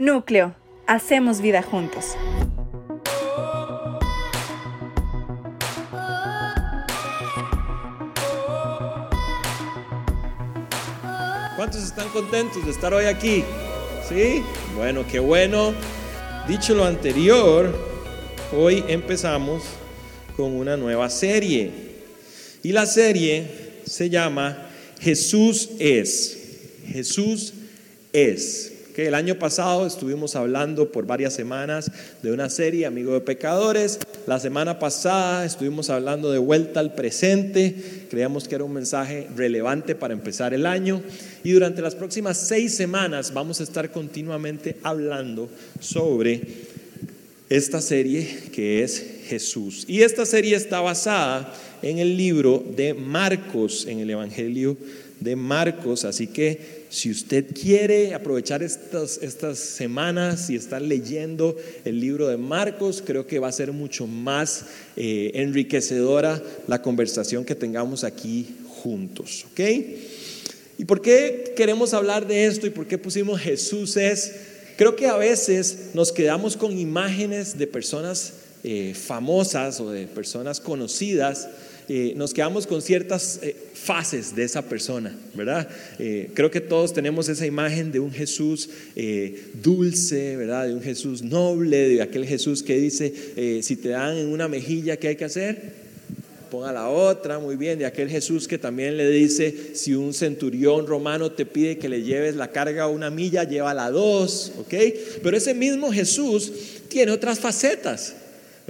Núcleo, hacemos vida juntos. ¿Cuántos están contentos de estar hoy aquí? ¿Sí? Bueno, qué bueno. Dicho lo anterior, hoy empezamos con una nueva serie. Y la serie se llama Jesús es. Jesús es. El año pasado estuvimos hablando por varias semanas de una serie, Amigo de Pecadores. La semana pasada estuvimos hablando de vuelta al presente. Creíamos que era un mensaje relevante para empezar el año. Y durante las próximas seis semanas vamos a estar continuamente hablando sobre esta serie que es Jesús. Y esta serie está basada en el libro de Marcos, en el Evangelio de Marcos. Así que si usted quiere aprovechar estas, estas semanas y estar leyendo el libro de Marcos, creo que va a ser mucho más eh, enriquecedora la conversación que tengamos aquí juntos. ¿Ok? ¿Y por qué queremos hablar de esto y por qué pusimos Jesús es? Creo que a veces nos quedamos con imágenes de personas eh, famosas o de personas conocidas eh, nos quedamos con ciertas eh, fases de esa persona, ¿verdad? Eh, creo que todos tenemos esa imagen de un Jesús dulce, ¿verdad? De un Jesús noble, de aquel Jesús que dice, si te dan en una mejilla, ¿qué hay que hacer? ponga la otra, muy bien, de aquel Jesús que también le dice, si un centurión romano te pide que le lleves la carga una milla, llévala dos, ¿ok? Pero ese mismo Jesús tiene otras facetas.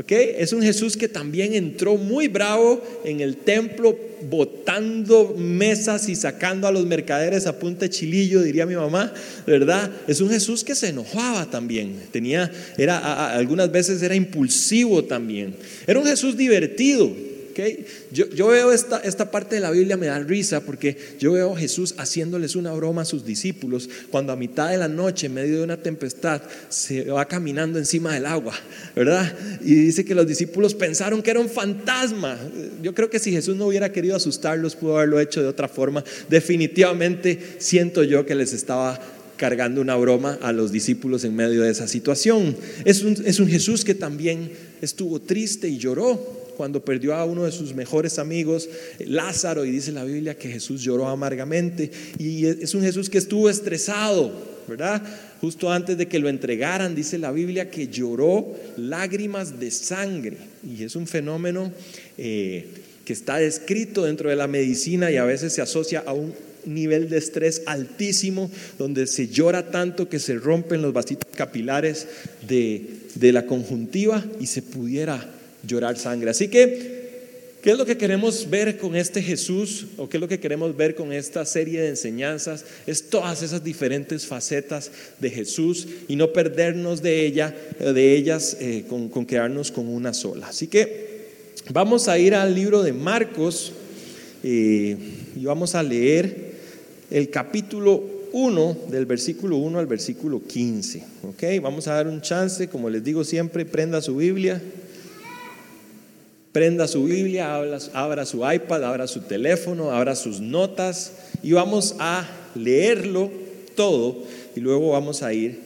Es un Jesús que también entró muy bravo en el templo, botando mesas y sacando a los mercaderes a punta de chilillo, diría mi mamá, ¿verdad? Es un Jesús que se enojaba también, tenía, era, algunas veces era impulsivo también. Era un Jesús divertido, yo, veo esta, esta parte de la Biblia, me da risa porque yo veo a Jesús haciéndoles una broma a sus discípulos cuando a mitad de la noche, en medio de una tempestad, se va caminando encima del agua, ¿verdad? Y dice que los discípulos pensaron que era un fantasma. Yo creo que si Jesús no hubiera querido asustarlos, pudo haberlo hecho de otra forma. Definitivamente siento yo que les estaba cargando una broma a los discípulos en medio de esa situación. Es un, es un Jesús que también estuvo triste y lloró cuando perdió a uno de sus mejores amigos, Lázaro, y dice la Biblia que Jesús lloró amargamente. Y es un Jesús que estuvo estresado, ¿verdad? Justo antes de que lo entregaran, dice la Biblia que lloró lágrimas de sangre. Y es un fenómeno eh, que está descrito dentro de la medicina y a veces se asocia a un nivel de estrés altísimo, donde se llora tanto que se rompen los vasitos capilares de, de la conjuntiva y se pudiera llorar sangre. Así que, ¿qué es lo que queremos ver con este Jesús o qué es lo que queremos ver con esta serie de enseñanzas? Es todas esas diferentes facetas de Jesús y no perdernos de, ella, de ellas eh, con, quedarnos con una sola. Así que vamos a ir al libro de Marcos eh, y vamos a leer el capítulo 1 del versículo 1 al versículo 15. ¿ok? Vamos a dar un chance, como les digo siempre, prenda su Biblia prenda su Biblia, abra, su iPad, abra su teléfono, abra sus notas y vamos a leerlo todo y luego vamos a ir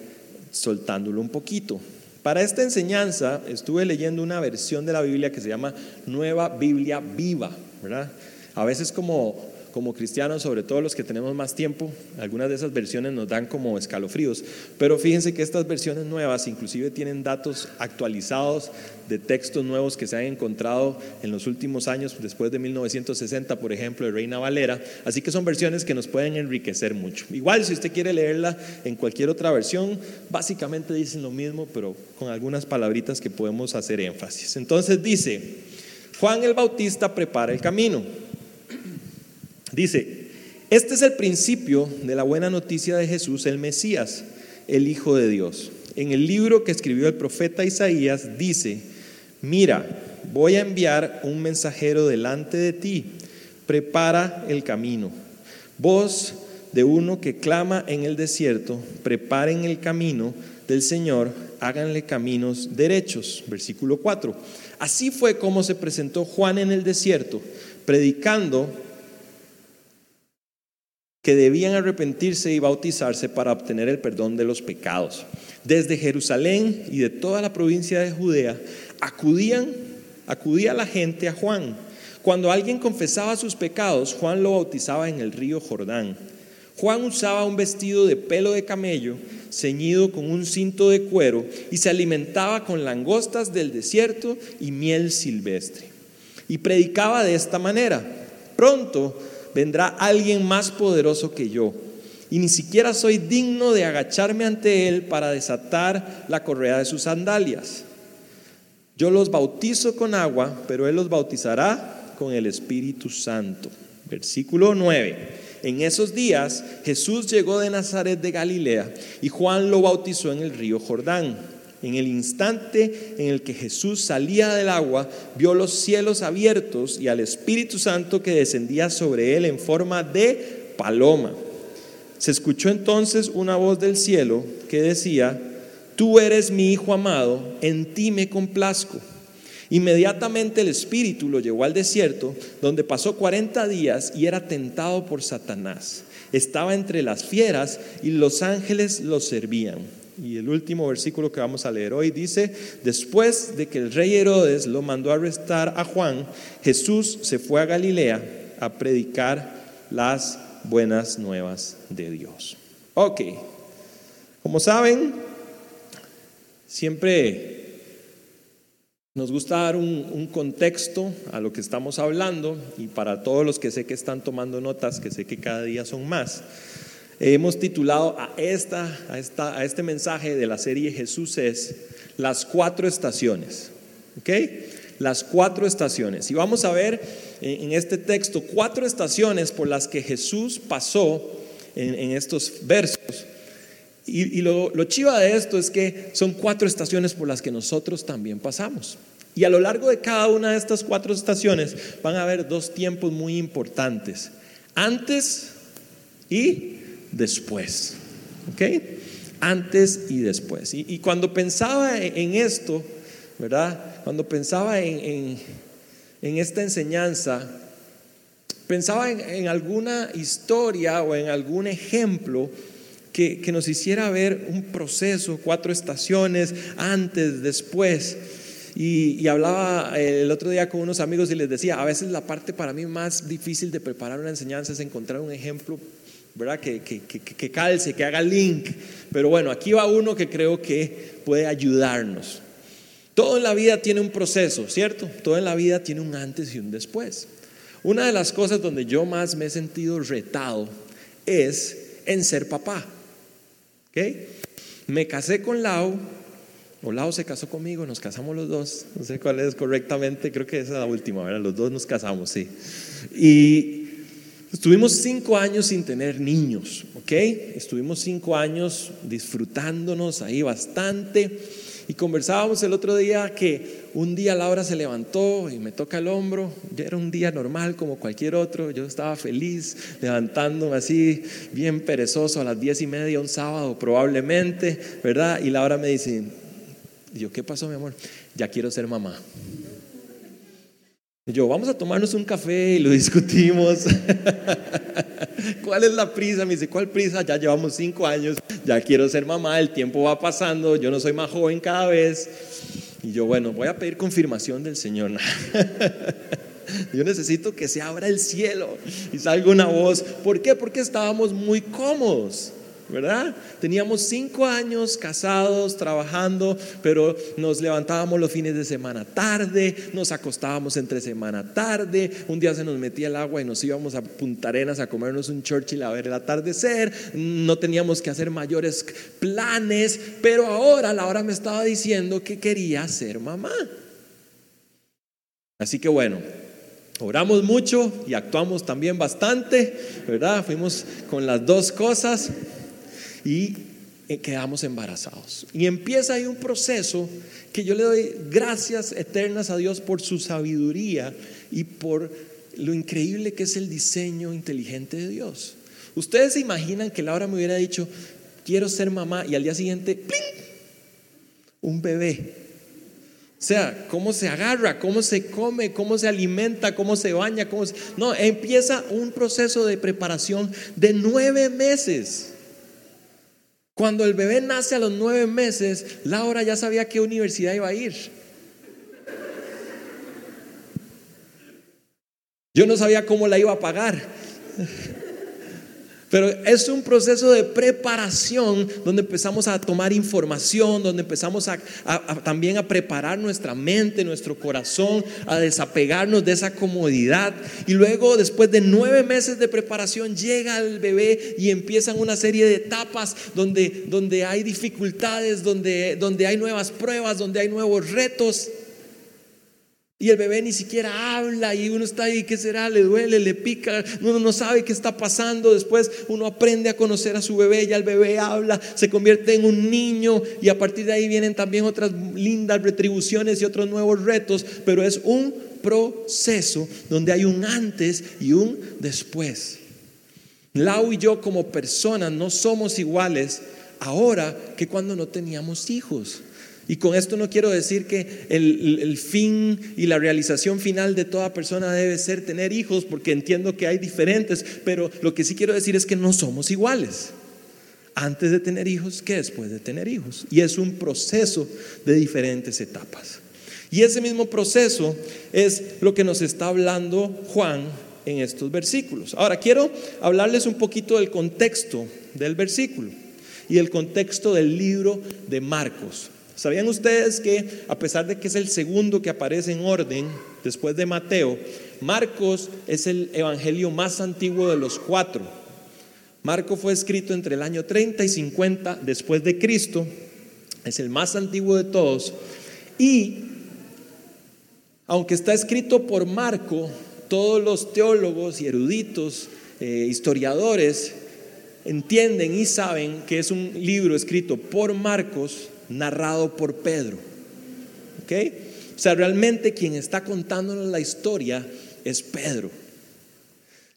soltándolo un poquito. Para esta enseñanza estuve leyendo una versión de la Biblia que se llama Nueva Biblia Viva, ¿verdad? A veces como como cristianos, sobre todo los que tenemos más tiempo, algunas de esas versiones nos dan como escalofríos, pero fíjense que estas versiones nuevas inclusive tienen datos actualizados de textos nuevos que se han encontrado en los últimos años, después de 1960, por ejemplo, de Reina Valera, así que son versiones que nos pueden enriquecer mucho. Igual si usted quiere leerla en cualquier otra versión, básicamente dicen lo mismo, pero con algunas palabritas que podemos hacer énfasis. Entonces dice, Juan el Bautista prepara el camino Dice, este es el principio de la buena noticia de Jesús, el Mesías, el Hijo de Dios. En el libro que escribió el profeta Isaías dice, mira, voy a enviar un mensajero delante de ti, prepara el camino. Voz de uno que clama en el desierto, preparen el camino del Señor, háganle caminos derechos. Versículo 4. Así fue como se presentó Juan en el desierto, predicando que debían arrepentirse y bautizarse para obtener el perdón de los pecados. Desde Jerusalén y de toda la provincia de Judea acudían, acudía la gente a Juan. Cuando alguien confesaba sus pecados, Juan lo bautizaba en el río Jordán. Juan usaba un vestido de pelo de camello ceñido con un cinto de cuero y se alimentaba con langostas del desierto y miel silvestre. Y predicaba de esta manera, pronto vendrá alguien más poderoso que yo, y ni siquiera soy digno de agacharme ante él para desatar la correa de sus sandalias. Yo los bautizo con agua, pero él los bautizará con el Espíritu Santo. Versículo 9. En esos días Jesús llegó de Nazaret de Galilea y Juan lo bautizó en el río Jordán. En el instante en el que Jesús salía del agua, vio los cielos abiertos y al Espíritu Santo que descendía sobre él en forma de paloma. Se escuchó entonces una voz del cielo que decía, Tú eres mi Hijo amado, en ti me complazco. Inmediatamente el Espíritu lo llevó al desierto, donde pasó 40 días y era tentado por Satanás. Estaba entre las fieras y los ángeles lo servían. Y el último versículo que vamos a leer hoy dice, después de que el rey Herodes lo mandó a arrestar a Juan, Jesús se fue a Galilea a predicar las buenas nuevas de Dios. Ok, como saben, siempre nos gusta dar un, contexto a lo que estamos hablando y para todos los que sé que están tomando notas, que sé que cada día son más, hemos titulado a, esta, a, esta, a este mensaje de la serie Jesús es las cuatro estaciones. ¿Ok? Las cuatro estaciones. Y vamos a ver en, este texto cuatro estaciones por las que Jesús pasó en, estos versos. Y, lo, lo chiva de esto es que son cuatro estaciones por las que nosotros también pasamos. Y a lo largo de cada una de estas cuatro estaciones van a haber dos tiempos muy importantes. Antes y después. ¿Ok? Antes y después. Y, cuando pensaba en, esto, ¿verdad? Cuando pensaba en, esta enseñanza, pensaba en, alguna historia o en algún ejemplo que, que nos hiciera ver un proceso, cuatro estaciones, antes, después. Y, hablaba el otro día con unos amigos y les decía, a veces la parte para mí más difícil de preparar una enseñanza es encontrar un ejemplo, ¿verdad? Que, que, que calce, que haga link. Pero bueno, aquí va uno que creo que puede ayudarnos. Todo en la vida tiene un proceso, ¿cierto? Todo en la vida tiene un antes y un después. Una de las cosas donde yo más me he sentido retado es en ser papá. ¿Ok? Me casé con Lau Olao se casó conmigo, nos casamos los dos, no sé cuál es correctamente, creo que esa es la última, ¿verdad? Los dos nos casamos, sí. Y estuvimos cinco años sin tener niños, ¿ok? Estuvimos cinco años disfrutándonos ahí bastante. Y conversábamos el otro día que un día Laura se levantó y me toca el hombro. Ya era un día normal como cualquier otro. Yo estaba feliz levantándome así, bien perezoso a las diez y media un sábado probablemente, ¿verdad? Y Laura me dice, yo, ¿qué pasó, mi amor? Ya quiero ser mamá. Yo, vamos a tomarnos un café y lo discutimos. ¿Cuál es la prisa? Me dice, ¿cuál prisa? Ya llevamos cinco años, ya quiero ser mamá, el tiempo va pasando, yo no soy más joven cada vez. Y yo, bueno, voy a pedir confirmación del Señor. Yo necesito que se abra el cielo y salga una voz. ¿Por qué? Porque estábamos muy cómodos. ¿Verdad? Teníamos cinco años casados, trabajando, pero nos levantábamos los fines de semana tarde, nos acostábamos entre semana tarde, un día se nos metía el agua y nos íbamos a Punta Arenas a comernos un Churchill a ver el atardecer, no teníamos que hacer mayores planes, pero ahora la hora me estaba diciendo que quería ser mamá. Así que bueno, Oramos mucho y actuamos también bastante, ¿verdad? Fuimos con las dos cosas y eh, quedamos embarazados. Y empieza ahí un proceso que yo le doy gracias eternas a Dios por su sabiduría y por lo increíble que es el diseño inteligente de Dios. Ustedes se imaginan que Laura me hubiera dicho, quiero ser mamá y al día siguiente, ¡pling! un bebé. O sea, cómo se agarra, cómo se come, cómo se alimenta, cómo se baña, cómo No, empieza un proceso de preparación de nueve meses. Cuando el bebé nace a los nueve meses, Laura ya sabía qué universidad iba a ir. Yo no sabía cómo la iba a pagar. Pero es un proceso de preparación donde empezamos a tomar información, donde empezamos a, también a preparar nuestra mente, nuestro corazón, a desapegarnos de esa comodidad. Y luego, después de nueve meses de preparación, llega el bebé y empiezan una serie de etapas donde, donde hay dificultades, donde, donde hay nuevas pruebas, donde hay nuevos retos. Y el bebé ni siquiera habla y uno está ahí, ¿qué será? Le duele, le pica, uno no sabe qué está pasando. Después uno aprende a conocer a su bebé, ya el bebé habla, se convierte en un niño y a partir de ahí vienen también otras lindas retribuciones y otros nuevos retos, pero es un proceso donde hay un antes y un después. Lau y yo como personas no somos iguales ahora que cuando no teníamos hijos. Y con esto no quiero decir que el, fin y la realización final de toda persona debe ser tener hijos, porque entiendo que hay diferentes, pero lo que sí quiero decir es que no somos iguales. Antes de tener hijos que después de tener hijos. Y es un proceso de diferentes etapas. Y ese mismo proceso es lo que nos está hablando Juan en estos versículos. Ahora quiero hablarles un poquito del contexto del versículo y el contexto del libro de Marcos. ¿Sabían ustedes que a pesar de que es el segundo que aparece en orden después de Mateo, Marcos es el evangelio más antiguo de los cuatro? Marcos fue escrito entre el año 30 y 50 después de Cristo, es el más antiguo de todos y aunque está escrito por Marco, todos los teólogos y eruditos, eh, historiadores, entienden y saben que es un libro escrito por Marcos narrado por Pedro. ¿Ok? O sea, realmente quien está contándonos la historia es Pedro.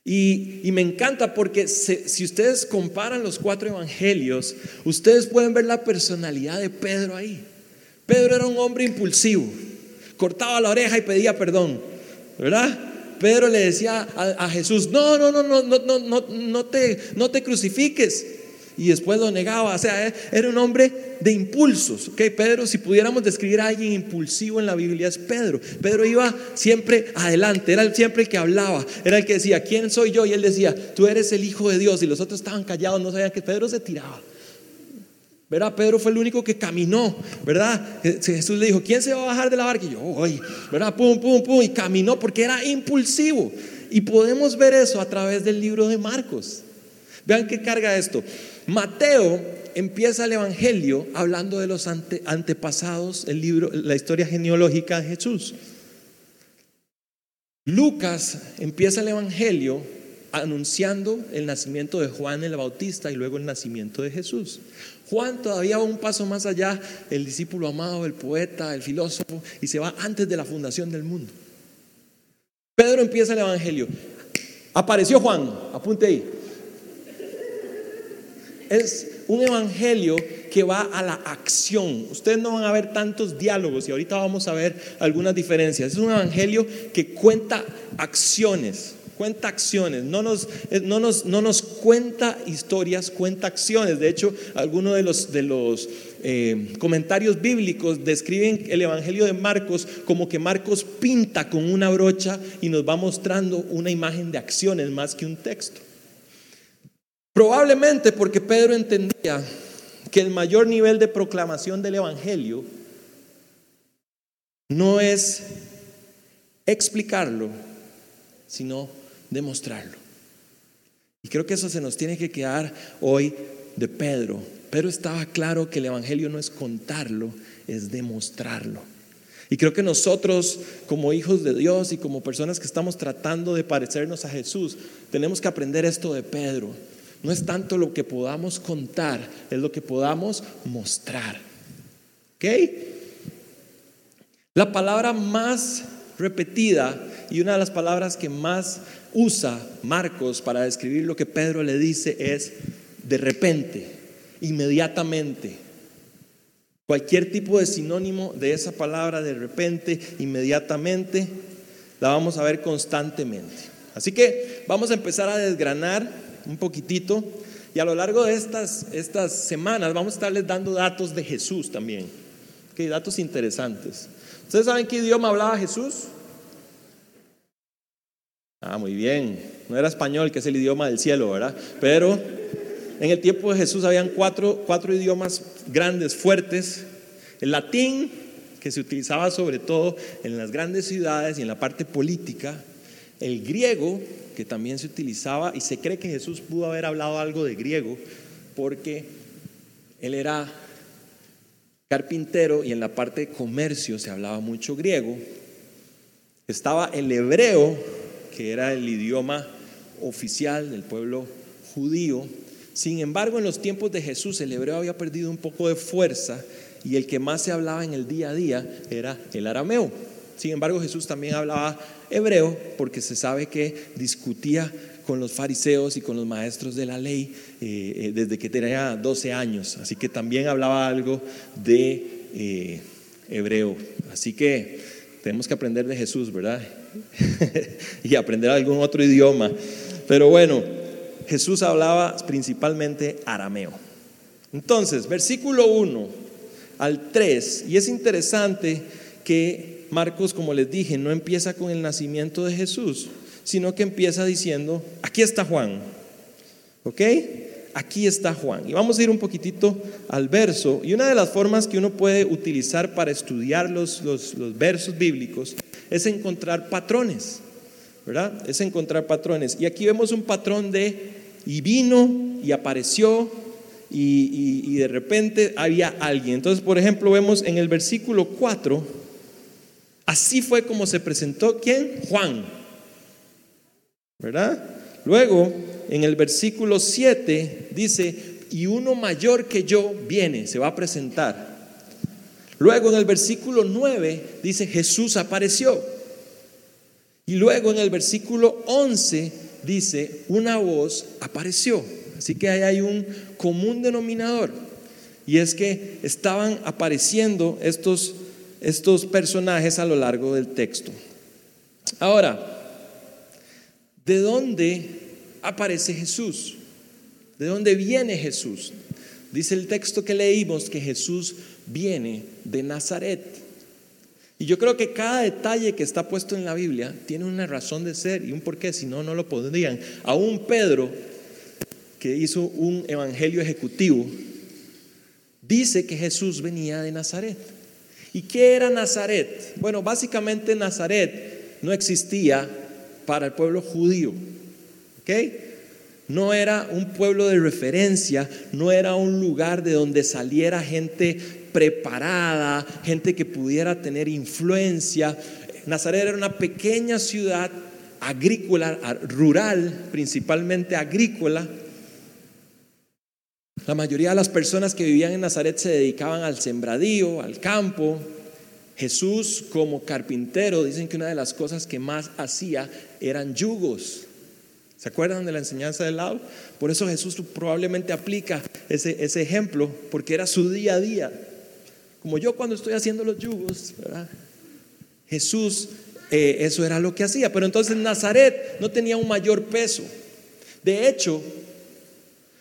Y, me encanta porque si ustedes comparan los cuatro evangelios, ustedes pueden ver la personalidad de Pedro ahí. Pedro era un hombre impulsivo, cortaba la oreja y pedía perdón, ¿verdad? Pedro le decía a, a Jesús, no, no, no, no, no, no, no, no, te, no te crucifiques y después lo negaba. O sea, era un hombre de impulsos. ¿ok? Pedro, si pudiéramos describir a alguien impulsivo en la Biblia, es Pedro. Pedro iba siempre adelante, era siempre el que hablaba, era el que decía, ¿quién soy yo? Y él decía, tú eres el Hijo de Dios. Y los otros estaban callados, no sabían que Pedro se tiraba. ¿Verdad? Pedro fue el único que caminó, ¿verdad? Jesús le dijo, ¿quién se va a bajar de la barca? Y yo, hoy, ¿verdad? Pum, pum, pum, y caminó porque era impulsivo. Y podemos ver eso a través del libro de Marcos. Vean qué carga esto. Mateo empieza el Evangelio hablando de los antepasados, el libro, la historia genealógica de Jesús. Lucas empieza el Evangelio anunciando el nacimiento de Juan el Bautista y luego el nacimiento de Jesús. Juan todavía va un paso más allá, el discípulo amado, el poeta, el filósofo, y se va antes de la fundación del mundo. Pedro empieza el Evangelio. Apareció Juan, apunte ahí es un evangelio que va a la acción. Ustedes no van a ver tantos diálogos y ahorita vamos a ver algunas diferencias. Es un evangelio que cuenta acciones, cuenta acciones, no nos, eh, no nos, no nos cuenta historias, cuenta acciones. De hecho, algunos de los, de los eh, comentarios bíblicos describen el evangelio de Marcos como que Marcos pinta con una brocha y nos va mostrando una imagen de acciones más que un texto. Probablemente porque Pedro entendía que el mayor nivel de proclamación del Evangelio no es explicarlo, sino demostrarlo. Y creo que eso se nos tiene que quedar hoy de Pedro. Pedro estaba claro que el Evangelio no es contarlo, es demostrarlo. Y creo que nosotros, como hijos de Dios y como personas que estamos tratando de parecernos a Jesús, tenemos que aprender esto de Pedro no es tanto lo que podamos contar, es lo que podamos mostrar. ¿Ok? La palabra más repetida y una de las palabras que más usa Marcos para describir lo que Pedro le dice es de repente, inmediatamente. Cualquier tipo de sinónimo de esa palabra de repente, inmediatamente, la vamos a ver constantemente. Así que vamos a empezar a desgranar un poquitito y a lo largo de estas, estas semanas vamos a estarles dando datos de Jesús también. que datos interesantes. ¿Ustedes saben qué idioma hablaba Jesús? Ah, muy bien. No era español, que es el idioma del cielo, ¿verdad? Pero en el tiempo de Jesús habían cuatro, cuatro idiomas grandes, fuertes. El latín, que se utilizaba sobre todo en las grandes ciudades y en la parte política. El griego, que también se utilizaba, y se cree que Jesús pudo haber hablado algo de griego, porque él era carpintero y en la parte de comercio se hablaba mucho griego. Estaba el hebreo, que era el idioma oficial del pueblo judío, sin embargo, en los tiempos de Jesús el hebreo había perdido un poco de fuerza y el que más se hablaba en el día a día era el arameo. Sin embargo, Jesús también hablaba hebreo porque se sabe que discutía con los fariseos y con los maestros de la ley eh, eh, desde que tenía 12 años. Así que también hablaba algo de eh, hebreo. Así que tenemos que aprender de Jesús, ¿verdad? y aprender algún otro idioma. Pero bueno, Jesús hablaba principalmente arameo. Entonces, versículo 1 al 3, y es interesante que Marcos, como les dije, no empieza con el nacimiento de Jesús, sino que empieza diciendo, aquí está Juan, ¿ok? Aquí está Juan. Y vamos a ir un poquitito al verso, y una de las formas que uno puede utilizar para estudiar los, los, versos bíblicos es encontrar patrones. ¿verdad? Es encontrar patrones. Y aquí vemos un patrón de y vino y apareció y, de repente había alguien. Entonces, por ejemplo, vemos en el versículo 4, así fue como se presentó, ¿quién? Juan, ¿verdad? Luego, en el versículo 7 dice, y uno mayor que yo viene, se va a presentar. Luego en el versículo 9 dice, Jesús apareció. Y luego en el versículo 11 dice, una voz apareció. Así que ahí hay un común denominador. Y es que estaban apareciendo estos, estos personajes a lo largo del texto. Ahora, ¿de dónde aparece Jesús? ¿De dónde viene Jesús? Dice el texto que leímos que Jesús viene de Nazaret. Y yo creo que cada detalle que está puesto en la Biblia tiene una razón de ser y un porqué, si no, no lo podrían. Aún Pedro, que hizo un evangelio ejecutivo, dice que Jesús venía de Nazaret. ¿Y qué era Nazaret? Bueno, básicamente Nazaret no existía para el pueblo judío. ¿Ok? No era un pueblo de referencia, no era un lugar de donde saliera gente preparada, gente que pudiera tener influencia. Nazaret era una pequeña ciudad agrícola, rural, principalmente agrícola. La mayoría de las personas que vivían en Nazaret se dedicaban al sembradío, al campo. Jesús como carpintero, dicen que una de las cosas que más hacía eran yugos. ¿Se acuerdan de la enseñanza del lado? Por eso Jesús probablemente aplica ese, ese ejemplo, porque era su día a día. Como yo cuando estoy haciendo los yugos. Jesús, eh, eso era lo que hacía. Pero entonces Nazaret no tenía un mayor peso. De hecho,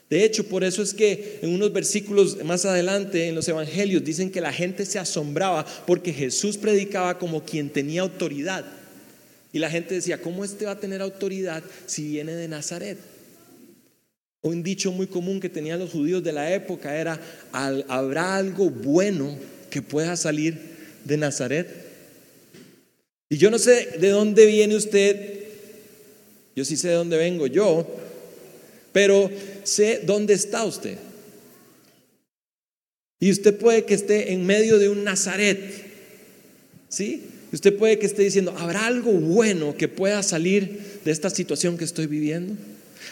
de hecho, por eso es que en unos versículos más adelante en los evangelios dicen que la gente se asombraba porque Jesús predicaba como quien tenía autoridad. Y la gente decía, ¿cómo este va a tener autoridad si viene de Nazaret? Un dicho muy común que tenían los judíos de la época era, ¿habrá algo bueno que pueda salir de Nazaret? Y yo no sé de dónde viene usted, yo sí sé de dónde vengo yo, pero sé dónde está usted. Y usted puede que esté en medio de un Nazaret, ¿sí? Usted puede que esté diciendo, ¿habrá algo bueno que pueda salir de esta situación que estoy viviendo?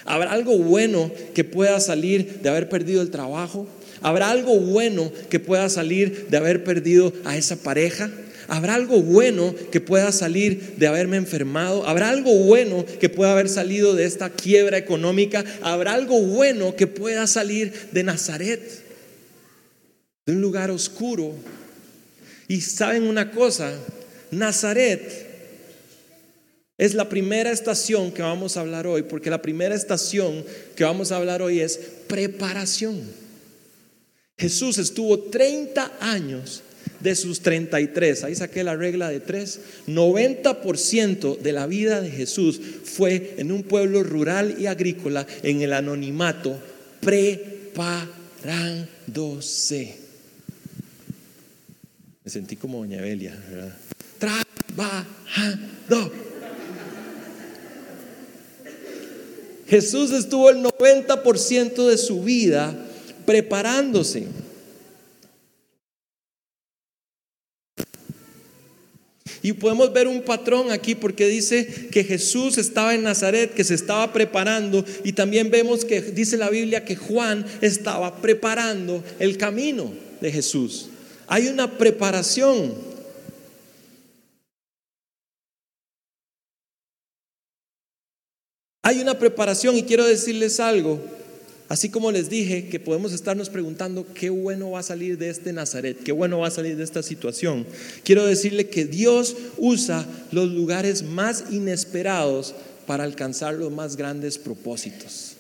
¿Habrá algo bueno que pueda salir de haber perdido el trabajo? ¿Habrá algo bueno que pueda salir de haber perdido a esa pareja? ¿Habrá algo bueno que pueda salir de haberme enfermado? ¿Habrá algo bueno que pueda haber salido de esta quiebra económica? ¿Habrá algo bueno que pueda salir de Nazaret? de un lugar oscuro. Y saben una cosa, Nazaret es la primera estación que vamos a hablar hoy, porque la primera estación que vamos a hablar hoy es preparación. Jesús estuvo 30 años de sus 33, ahí saqué la regla de 3, 90% de la vida de Jesús fue en un pueblo rural y agrícola, en el anonimato, preparándose. Me sentí como doña Belia, ¿verdad? Trabajando. Jesús estuvo el 90% de su vida preparándose. Y podemos ver un patrón aquí porque dice que Jesús estaba en Nazaret, que se estaba preparando. Y también vemos que dice la Biblia que Juan estaba preparando el camino de Jesús. Hay una preparación. Hay una preparación y quiero decirles algo. Así como les dije que podemos estarnos preguntando qué bueno va a salir de este Nazaret, qué bueno va a salir de esta situación, quiero decirle que Dios usa los lugares más inesperados para alcanzar los más grandes propósitos.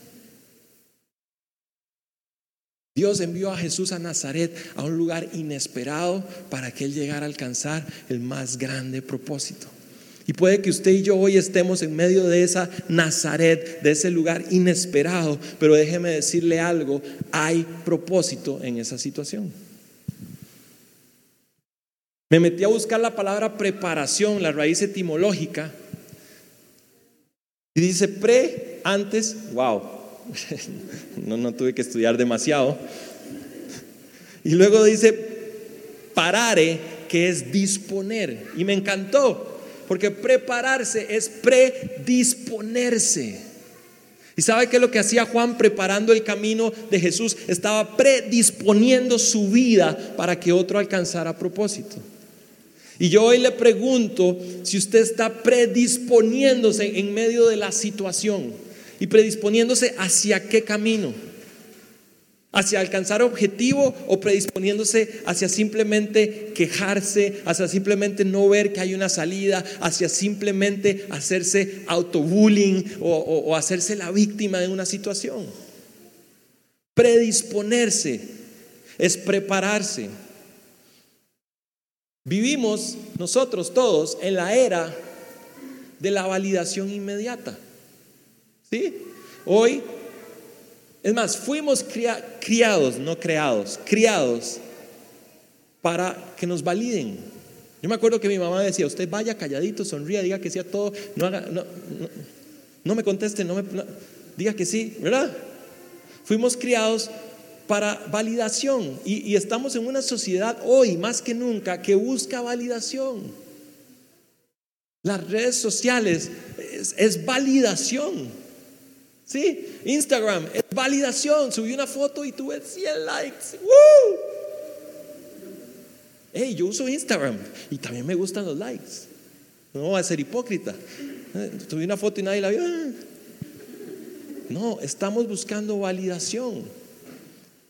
Dios envió a Jesús a Nazaret, a un lugar inesperado, para que Él llegara a alcanzar el más grande propósito. Y puede que usted y yo hoy estemos en medio de esa Nazaret, de ese lugar inesperado, pero déjeme decirle algo, hay propósito en esa situación. Me metí a buscar la palabra preparación, la raíz etimológica, y dice pre, antes, wow, no, no tuve que estudiar demasiado. Y luego dice parare, que es disponer, y me encantó porque prepararse es predisponerse. ¿Y sabe qué es lo que hacía Juan preparando el camino de Jesús? Estaba predisponiendo su vida para que otro alcanzara propósito. Y yo hoy le pregunto si usted está predisponiéndose en medio de la situación y predisponiéndose hacia qué camino hacia alcanzar objetivo o predisponiéndose hacia simplemente quejarse, hacia simplemente no ver que hay una salida, hacia simplemente hacerse autobullying o, o hacerse la víctima de una situación. Predisponerse es prepararse. Vivimos nosotros todos en la era de la validación inmediata. ¿Sí? Hoy es más, fuimos criados, no creados, criados para que nos validen. Yo me acuerdo que mi mamá decía, usted vaya calladito, sonría, diga que sí a todo, no, haga, no, me conteste, no me, diga que sí, ¿verdad? Fuimos criados para validación y, estamos en una sociedad hoy más que nunca que busca validación. Las redes sociales es validación. Sí, Instagram es validación. Subí una foto y tuve 100 likes. ¡Woo! Hey, yo uso Instagram y también me gustan los likes. No voy a ser hipócrita. Subí una foto y nadie la vio. No, estamos buscando validación.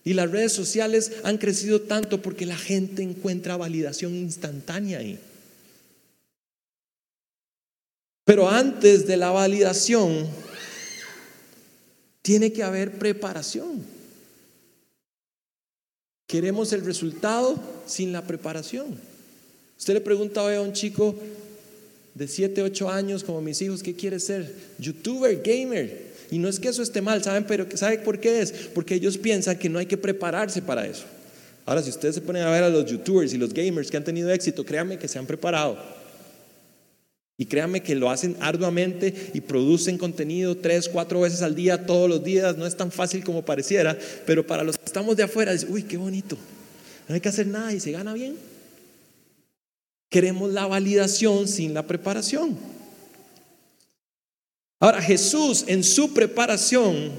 Y las redes sociales han crecido tanto porque la gente encuentra validación instantánea ahí. Pero antes de la validación, tiene que haber preparación. Queremos el resultado sin la preparación. Usted le pregunta hoy a un chico de 7, 8 años como mis hijos, ¿qué quiere ser? Youtuber, gamer. Y no es que eso esté mal, ¿saben? Pero ¿sabe por qué es? Porque ellos piensan que no hay que prepararse para eso. Ahora, si ustedes se ponen a ver a los youtubers y los gamers que han tenido éxito, créanme que se han preparado. Y créanme que lo hacen arduamente y producen contenido tres, cuatro veces al día, todos los días. No es tan fácil como pareciera, pero para los que estamos de afuera, dicen, uy, qué bonito. No hay que hacer nada y se gana bien. Queremos la validación sin la preparación. Ahora, Jesús en su preparación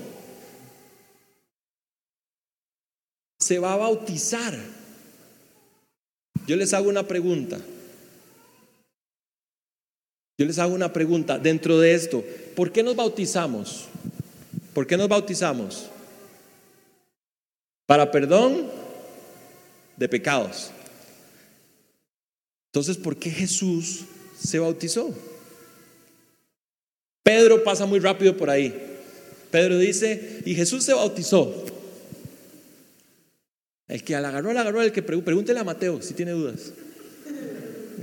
se va a bautizar. Yo les hago una pregunta. Yo les hago una pregunta dentro de esto. ¿Por qué nos bautizamos? ¿Por qué nos bautizamos? ¿Para perdón de pecados. Entonces, ¿por qué Jesús se bautizó? Pedro pasa muy rápido por ahí. Pedro dice, y Jesús se bautizó. El que la agarró, la agarró, el que pregúntele a Mateo si tiene dudas.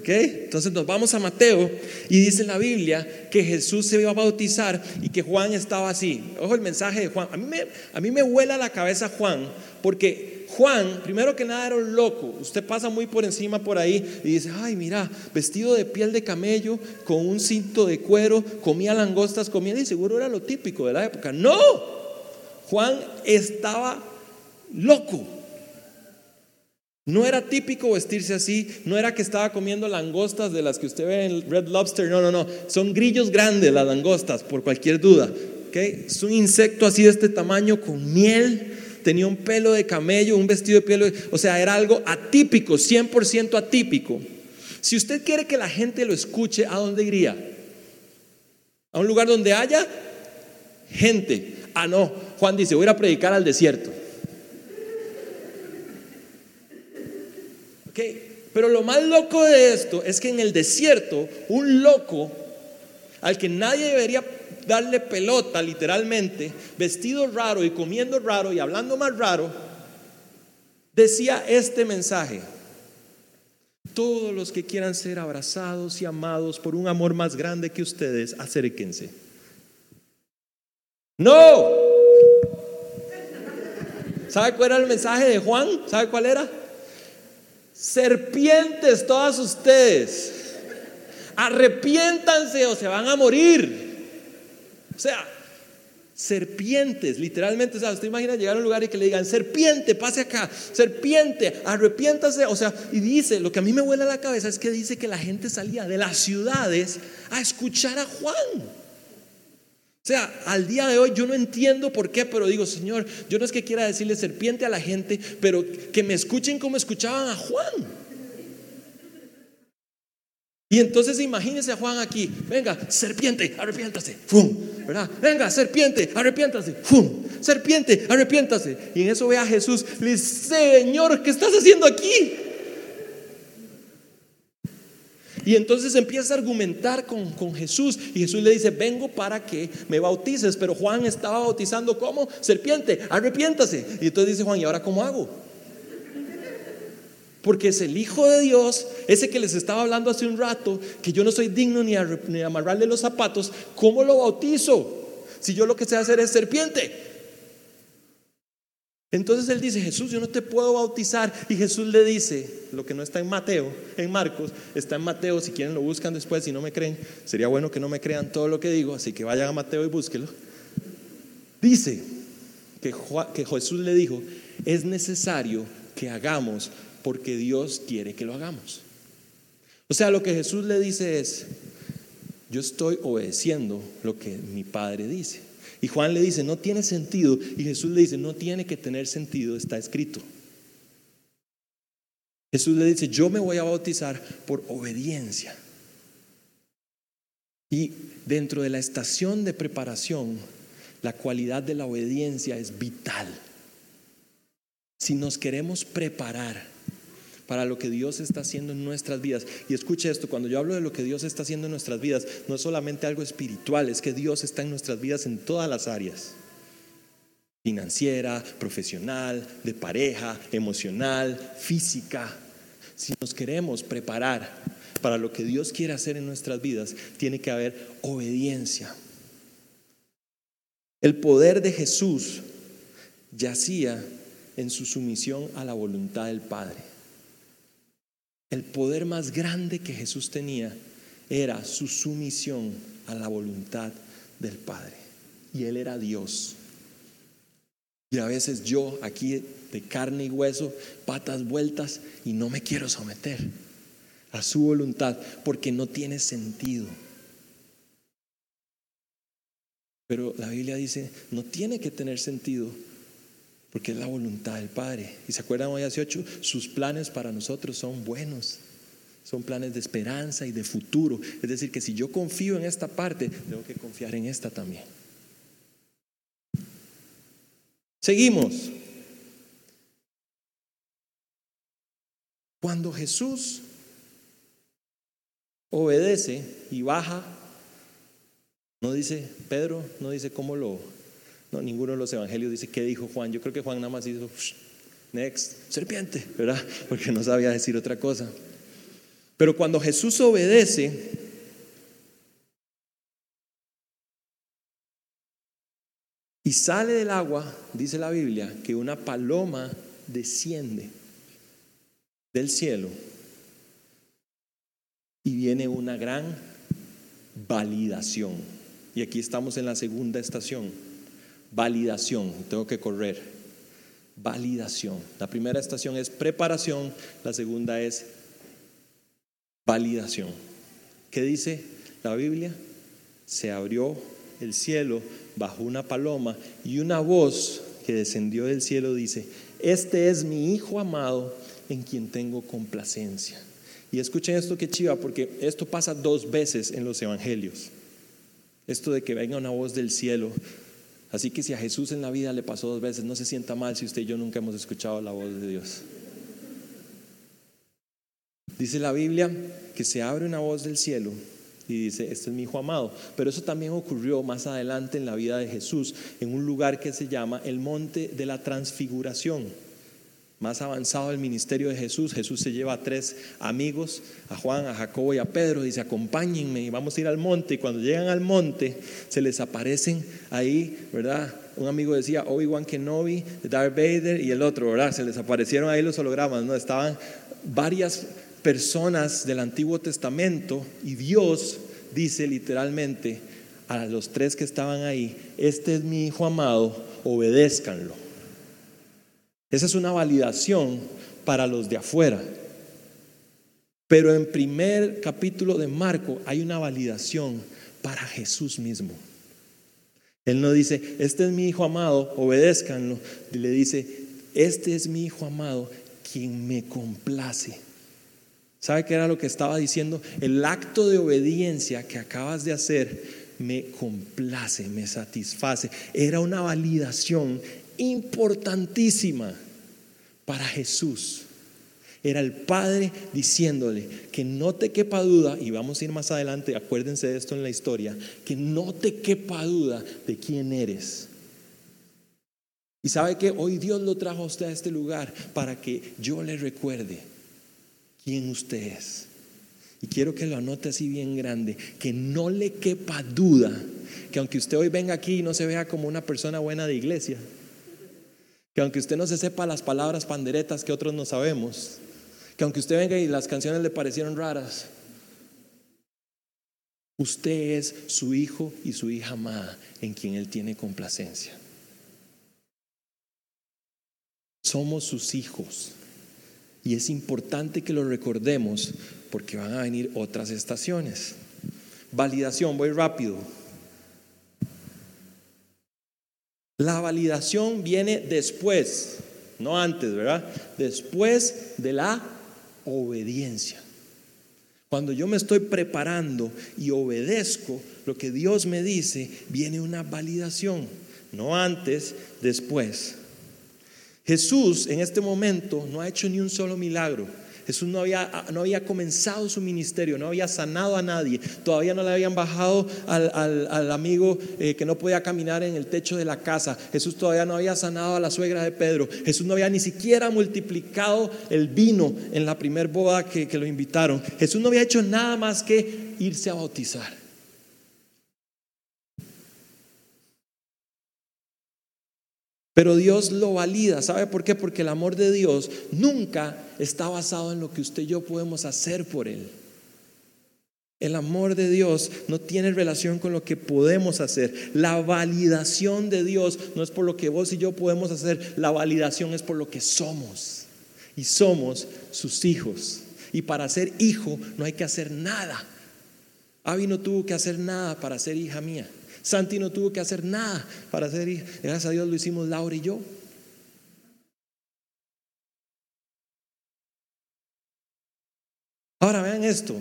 ¿Ok? Entonces nos vamos a Mateo y dice en la Biblia que Jesús se iba a bautizar y que Juan estaba así. Ojo el mensaje de Juan. A mí me, a mí me vuela la cabeza Juan porque Juan, primero que nada, era un loco. Usted pasa muy por encima por ahí y dice, ay, mira, vestido de piel de camello, con un cinto de cuero, comía langostas, comía, y seguro era lo típico de la época. No, Juan estaba loco. No era típico vestirse así, no era que estaba comiendo langostas de las que usted ve en Red Lobster, no, no, no, son grillos grandes las langostas, por cualquier duda. ¿okay? Es un insecto así de este tamaño con miel, tenía un pelo de camello, un vestido de piel, o sea, era algo atípico, 100% atípico. Si usted quiere que la gente lo escuche, ¿a dónde iría? ¿A un lugar donde haya gente? Ah, no, Juan dice, voy a predicar al desierto. Pero lo más loco de esto es que en el desierto, un loco al que nadie debería darle pelota, literalmente, vestido raro y comiendo raro y hablando más raro, decía este mensaje. Todos los que quieran ser abrazados y amados por un amor más grande que ustedes, acérquense. No. ¿Sabe cuál era el mensaje de Juan? ¿Sabe cuál era? Serpientes todas ustedes, arrepiéntanse o se van a morir. O sea, serpientes, literalmente, o sea, usted imagina llegar a un lugar y que le digan, serpiente, pase acá, serpiente, arrepiéntase, o sea, y dice, lo que a mí me vuela la cabeza es que dice que la gente salía de las ciudades a escuchar a Juan. O sea, al día de hoy yo no entiendo por qué, pero digo, Señor, yo no es que quiera decirle serpiente a la gente, pero que me escuchen como escuchaban a Juan. Y entonces imagínese a Juan aquí, venga, serpiente, arrepiéntase, ¡fum! ¿verdad? Venga, serpiente, arrepiéntase, ¡fum! Serpiente, arrepiéntase. Y en eso ve a Jesús, le dice, Señor, ¿qué estás haciendo aquí? Y entonces empieza a argumentar con, Jesús y Jesús le dice, vengo para que me bautices, pero Juan estaba bautizando como serpiente, arrepiéntase. Y entonces dice Juan, ¿y ahora cómo hago? Porque es el Hijo de Dios, ese que les estaba hablando hace un rato, que yo no soy digno ni, ni amarrarle los zapatos, ¿cómo lo bautizo? Si yo lo que sé hacer es serpiente. Entonces él dice, Jesús, yo no te puedo bautizar. Y Jesús le dice, lo que no está en Mateo, en Marcos, está en Mateo, si quieren lo buscan después, si no me creen, sería bueno que no me crean todo lo que digo, así que vayan a Mateo y búsquelo. Dice que, que Jesús le dijo, es necesario que hagamos porque Dios quiere que lo hagamos. O sea, lo que Jesús le dice es, yo estoy obedeciendo lo que mi Padre dice. Y Juan le dice, no tiene sentido. Y Jesús le dice, no tiene que tener sentido, está escrito. Jesús le dice, yo me voy a bautizar por obediencia. Y dentro de la estación de preparación, la cualidad de la obediencia es vital. Si nos queremos preparar para lo que Dios está haciendo en nuestras vidas. Y escuche esto, cuando yo hablo de lo que Dios está haciendo en nuestras vidas, no es solamente algo espiritual, es que Dios está en nuestras vidas en todas las áreas. Financiera, profesional, de pareja, emocional, física. Si nos queremos preparar para lo que Dios quiere hacer en nuestras vidas, tiene que haber obediencia. El poder de Jesús yacía en su sumisión a la voluntad del Padre. El poder más grande que Jesús tenía era su sumisión a la voluntad del Padre. Y Él era Dios. Y a veces yo aquí de carne y hueso, patas vueltas, y no me quiero someter a su voluntad porque no tiene sentido. Pero la Biblia dice, no tiene que tener sentido porque es la voluntad del Padre. Y se acuerdan hoy hace ocho, sus planes para nosotros son buenos. Son planes de esperanza y de futuro. Es decir, que si yo confío en esta parte, tengo que confiar en esta también. Seguimos. Cuando Jesús obedece y baja, no dice Pedro, no dice cómo lo, no, ninguno de los evangelios dice qué dijo Juan. Yo creo que Juan nada más hizo, next, serpiente, ¿verdad? Porque no sabía decir otra cosa. Pero cuando Jesús obedece, y sale del agua, dice la Biblia, que una paloma desciende del cielo y viene una gran validación. Y aquí estamos en la segunda estación. Validación, tengo que correr. Validación. La primera estación es preparación, la segunda es validación. ¿Qué dice la Biblia? Se abrió el cielo bajo una paloma y una voz que descendió del cielo dice, este es mi Hijo amado en quien tengo complacencia. Y escuchen esto que chiva, porque esto pasa dos veces en los evangelios. Esto de que venga una voz del cielo. Así que si a Jesús en la vida le pasó dos veces, no se sienta mal si usted y yo nunca hemos escuchado la voz de Dios. Dice la Biblia que se abre una voz del cielo y dice, este es mi hijo amado. Pero eso también ocurrió más adelante en la vida de Jesús, en un lugar que se llama el Monte de la Transfiguración más avanzado el ministerio de Jesús, Jesús se lleva a tres amigos, a Juan, a Jacobo y a Pedro, dice, acompáñenme y vamos a ir al monte. Y cuando llegan al monte, se les aparecen ahí, ¿verdad? Un amigo decía, Obi-Wan Kenobi, Darth Vader y el otro, ¿verdad? Se les aparecieron ahí los hologramas, ¿no? Estaban varias personas del Antiguo Testamento y Dios dice literalmente a los tres que estaban ahí, este es mi hijo amado, obedézcanlo. Esa es una validación para los de afuera. Pero en primer capítulo de Marco hay una validación para Jesús mismo. Él no dice, este es mi hijo amado, obedézcanlo. Le dice, este es mi hijo amado, quien me complace. ¿Sabe qué era lo que estaba diciendo? El acto de obediencia que acabas de hacer me complace, me satisface. Era una validación importantísima para Jesús. Era el Padre diciéndole que no te quepa duda, y vamos a ir más adelante, acuérdense de esto en la historia, que no te quepa duda de quién eres. Y sabe que hoy Dios lo trajo a usted a este lugar para que yo le recuerde quién usted es. Y quiero que lo anote así bien grande, que no le quepa duda, que aunque usted hoy venga aquí y no se vea como una persona buena de iglesia, que aunque usted no se sepa las palabras panderetas que otros no sabemos, que aunque usted venga y las canciones le parecieron raras, usted es su hijo y su hija amada en quien Él tiene complacencia. Somos sus hijos. Y es importante que lo recordemos porque van a venir otras estaciones. Validación, voy rápido. La validación viene después, no antes, ¿verdad? Después de la obediencia. Cuando yo me estoy preparando y obedezco lo que Dios me dice, viene una validación, no antes, después. Jesús en este momento no ha hecho ni un solo milagro. Jesús no había, no había comenzado su ministerio, no había sanado a nadie, todavía no le habían bajado al, amigo eh, que no podía caminar en el techo de la casa, Jesús todavía no había sanado a la suegra de Pedro, Jesús no había ni siquiera multiplicado el vino en la primer boda que, que lo invitaron, Jesús no había hecho nada más que irse a bautizar. Pero Dios lo valida. ¿Sabe por qué? Porque el amor de Dios nunca está basado en lo que usted y yo podemos hacer por Él. El amor de Dios no tiene relación con lo que podemos hacer. La validación de Dios no es por lo que vos y yo podemos hacer. La validación es por lo que somos. Y somos sus hijos. Y para ser hijo no hay que hacer nada. Avi no tuvo que hacer nada para ser hija mía. Santi no tuvo que hacer nada para ser hija. Gracias a Dios lo hicimos Laura y yo. Ahora vean esto.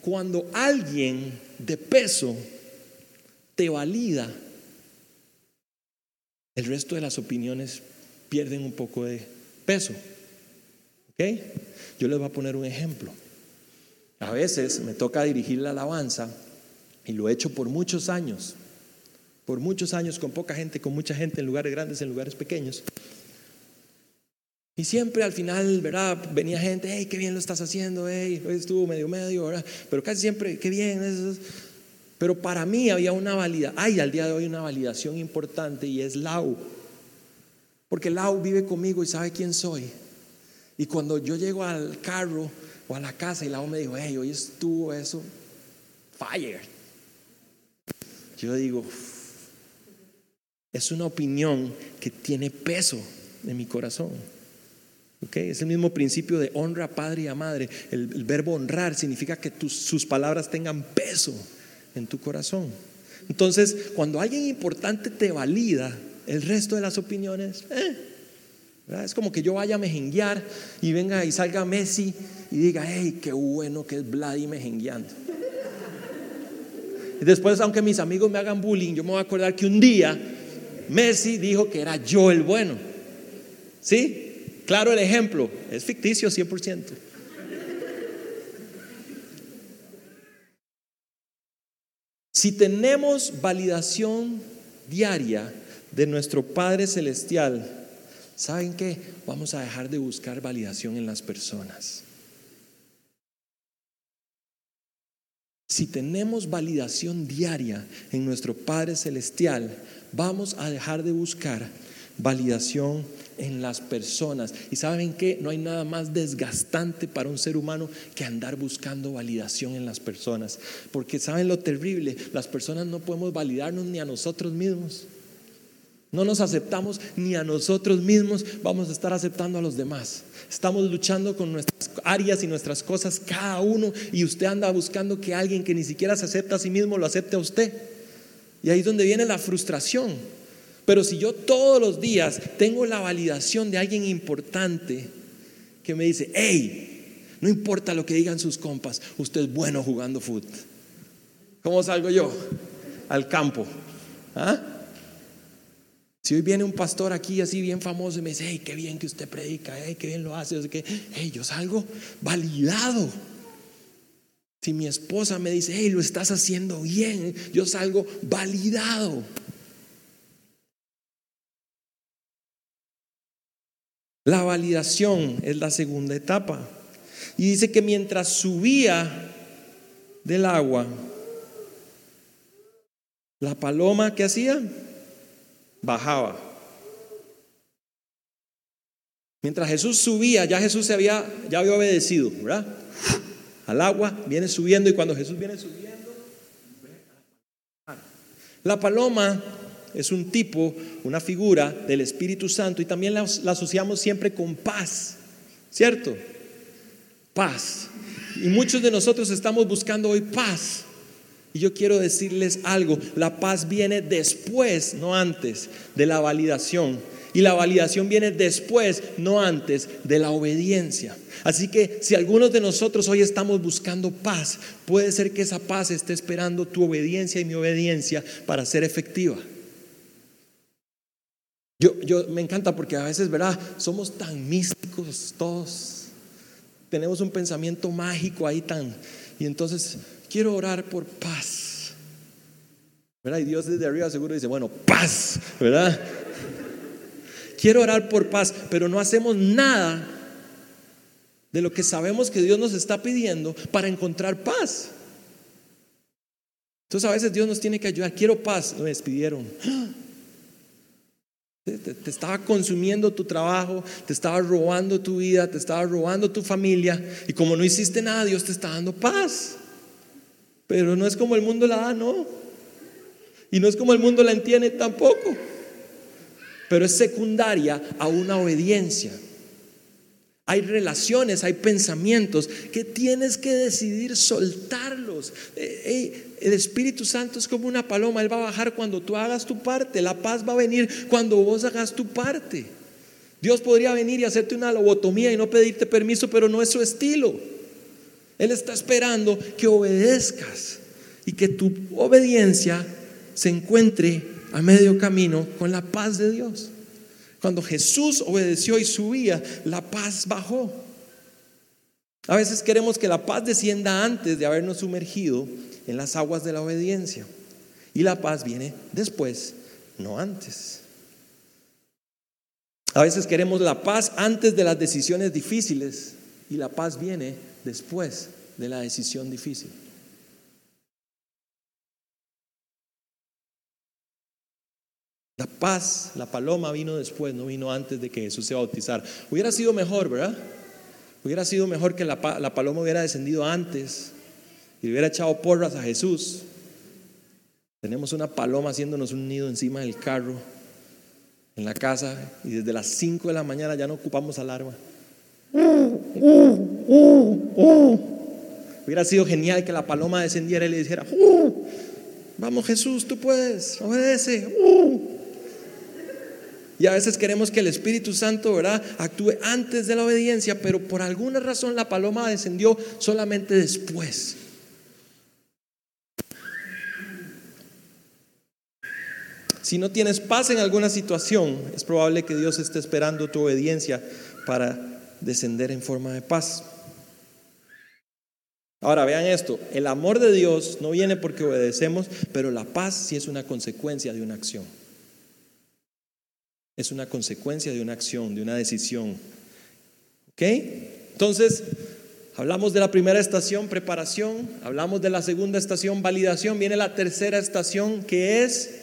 Cuando alguien de peso te valida, el resto de las opiniones pierden un poco de peso. ¿Ok? Yo les voy a poner un ejemplo. A veces me toca dirigir la alabanza y lo he hecho por muchos años. Por muchos años con poca gente, con mucha gente en lugares grandes, en lugares pequeños. Y siempre al final, ¿verdad? Venía gente, hey, qué bien lo estás haciendo, hey, hoy estuvo medio medio, ¿verdad? Pero casi siempre, qué bien. Eso. Pero para mí había una validación, hay al día de hoy una validación importante y es Lau. Porque Lau vive conmigo y sabe quién soy. Y cuando yo llego al carro o a la casa y Lau me dijo, hey, hoy estuvo eso, fire. Yo digo, es una opinión que tiene peso en mi corazón. Es el mismo principio de honra a padre y a madre. El, verbo honrar significa que sus palabras tengan peso en tu corazón. Entonces, cuando alguien importante te valida, el resto de las opiniones, eh, es como que yo vaya a mejenguear y venga y salga Messi y diga, hey, qué bueno que es Vladi mejengueando. Y después, aunque mis amigos me hagan bullying, yo me voy a acordar que un día Messi dijo que era yo el bueno. ¿Sí? Claro el ejemplo, es ficticio 100%. Si tenemos validación diaria de nuestro Padre Celestial, ¿saben qué? Vamos a dejar de buscar validación en las personas. Si tenemos validación diaria en nuestro Padre Celestial, vamos a dejar de buscar validación en las personas. Y saben que no hay nada más desgastante para un ser humano que andar buscando validación en las personas. Porque saben lo terrible, las personas no podemos validarnos ni a nosotros mismos. No nos aceptamos ni a nosotros mismos, vamos a estar aceptando a los demás. Estamos luchando con nuestras áreas y nuestras cosas cada uno y usted anda buscando que alguien que ni siquiera se acepta a sí mismo lo acepte a usted. Y ahí es donde viene la frustración. Pero si yo todos los días tengo la validación de alguien importante que me dice, hey, no importa lo que digan sus compas, usted es bueno jugando fútbol. ¿Cómo salgo yo? Al campo. ¿Ah? Si hoy viene un pastor aquí así bien famoso y me dice, hey, qué bien que usted predica, hey, qué bien lo hace, hey, yo salgo validado. Si mi esposa me dice, hey, lo estás haciendo bien, yo salgo validado. La validación es la segunda etapa. Y dice que mientras subía del agua, la paloma que hacía, bajaba. Mientras Jesús subía, ya Jesús se había, ya había obedecido, ¿verdad? Al agua, viene subiendo y cuando Jesús viene subiendo, la paloma es un tipo, una figura del Espíritu Santo y también la, asociamos siempre con paz, ¿cierto? Paz. Y muchos de nosotros estamos buscando hoy paz. Y yo quiero decirles algo, la paz viene después, no antes, de la validación. Y la validación viene después, no antes, de la obediencia. Así que si algunos de nosotros hoy estamos buscando paz, puede ser que esa paz esté esperando tu obediencia y mi obediencia para ser efectiva. Yo, yo me encanta porque a veces, ¿verdad? Somos tan místicos todos. Tenemos un pensamiento mágico ahí tan... Y entonces quiero orar por paz. ¿Verdad? Y Dios desde arriba seguro dice, bueno, paz, ¿verdad? Quiero orar por paz, pero no hacemos nada de lo que sabemos que Dios nos está pidiendo para encontrar paz. Entonces a veces Dios nos tiene que ayudar. Quiero paz. Me despidieron. Te, estaba consumiendo tu trabajo, te estaba robando tu vida, te estaba robando tu familia. Y como no hiciste nada, Dios te está dando paz. Pero no es como el mundo la da, no. Y no es como el mundo la entiende tampoco. Pero es secundaria a una obediencia. Hay relaciones, hay pensamientos que tienes que decidir soltarlos. Eh, el Espíritu Santo es como una paloma, Él va a bajar cuando tú hagas tu parte. La paz va a venir cuando vos hagas tu parte. Dios podría venir y hacerte una lobotomía y no pedirte permiso, pero no es su estilo. Él está esperando que obedezcas y que tu obediencia se encuentre a medio camino con la paz de Dios. Cuando Jesús obedeció y subía, la paz bajó. A veces queremos que la paz descienda antes de habernos sumergido en las aguas de la obediencia. Y la paz viene después, no antes. A veces queremos la paz antes de las decisiones difíciles y la paz viene después de la decisión difícil. La paz, la paloma vino después, no vino antes de que Jesús se bautizara. Hubiera sido mejor, ¿verdad? Hubiera sido mejor que la, paloma hubiera descendido antes y hubiera echado porras a Jesús. Tenemos una paloma haciéndonos un nido encima del carro, en la casa, y desde las 5 de la mañana ya no ocupamos alarma. Hubiera sido genial que la paloma descendiera y le dijera, vamos Jesús, tú puedes, obedece. Y a veces queremos que el Espíritu Santo, ¿verdad?, actúe antes de la obediencia, pero por alguna razón la paloma descendió solamente después. Si no tienes paz en alguna situación, es probable que Dios esté esperando tu obediencia para descender en forma de paz. Ahora vean esto, el amor de Dios no viene porque obedecemos, pero la paz sí es una consecuencia de una acción es una consecuencia de una acción, de una decisión. ¿Ok? Entonces, hablamos de la primera estación, preparación, hablamos de la segunda estación, validación, viene la tercera estación que es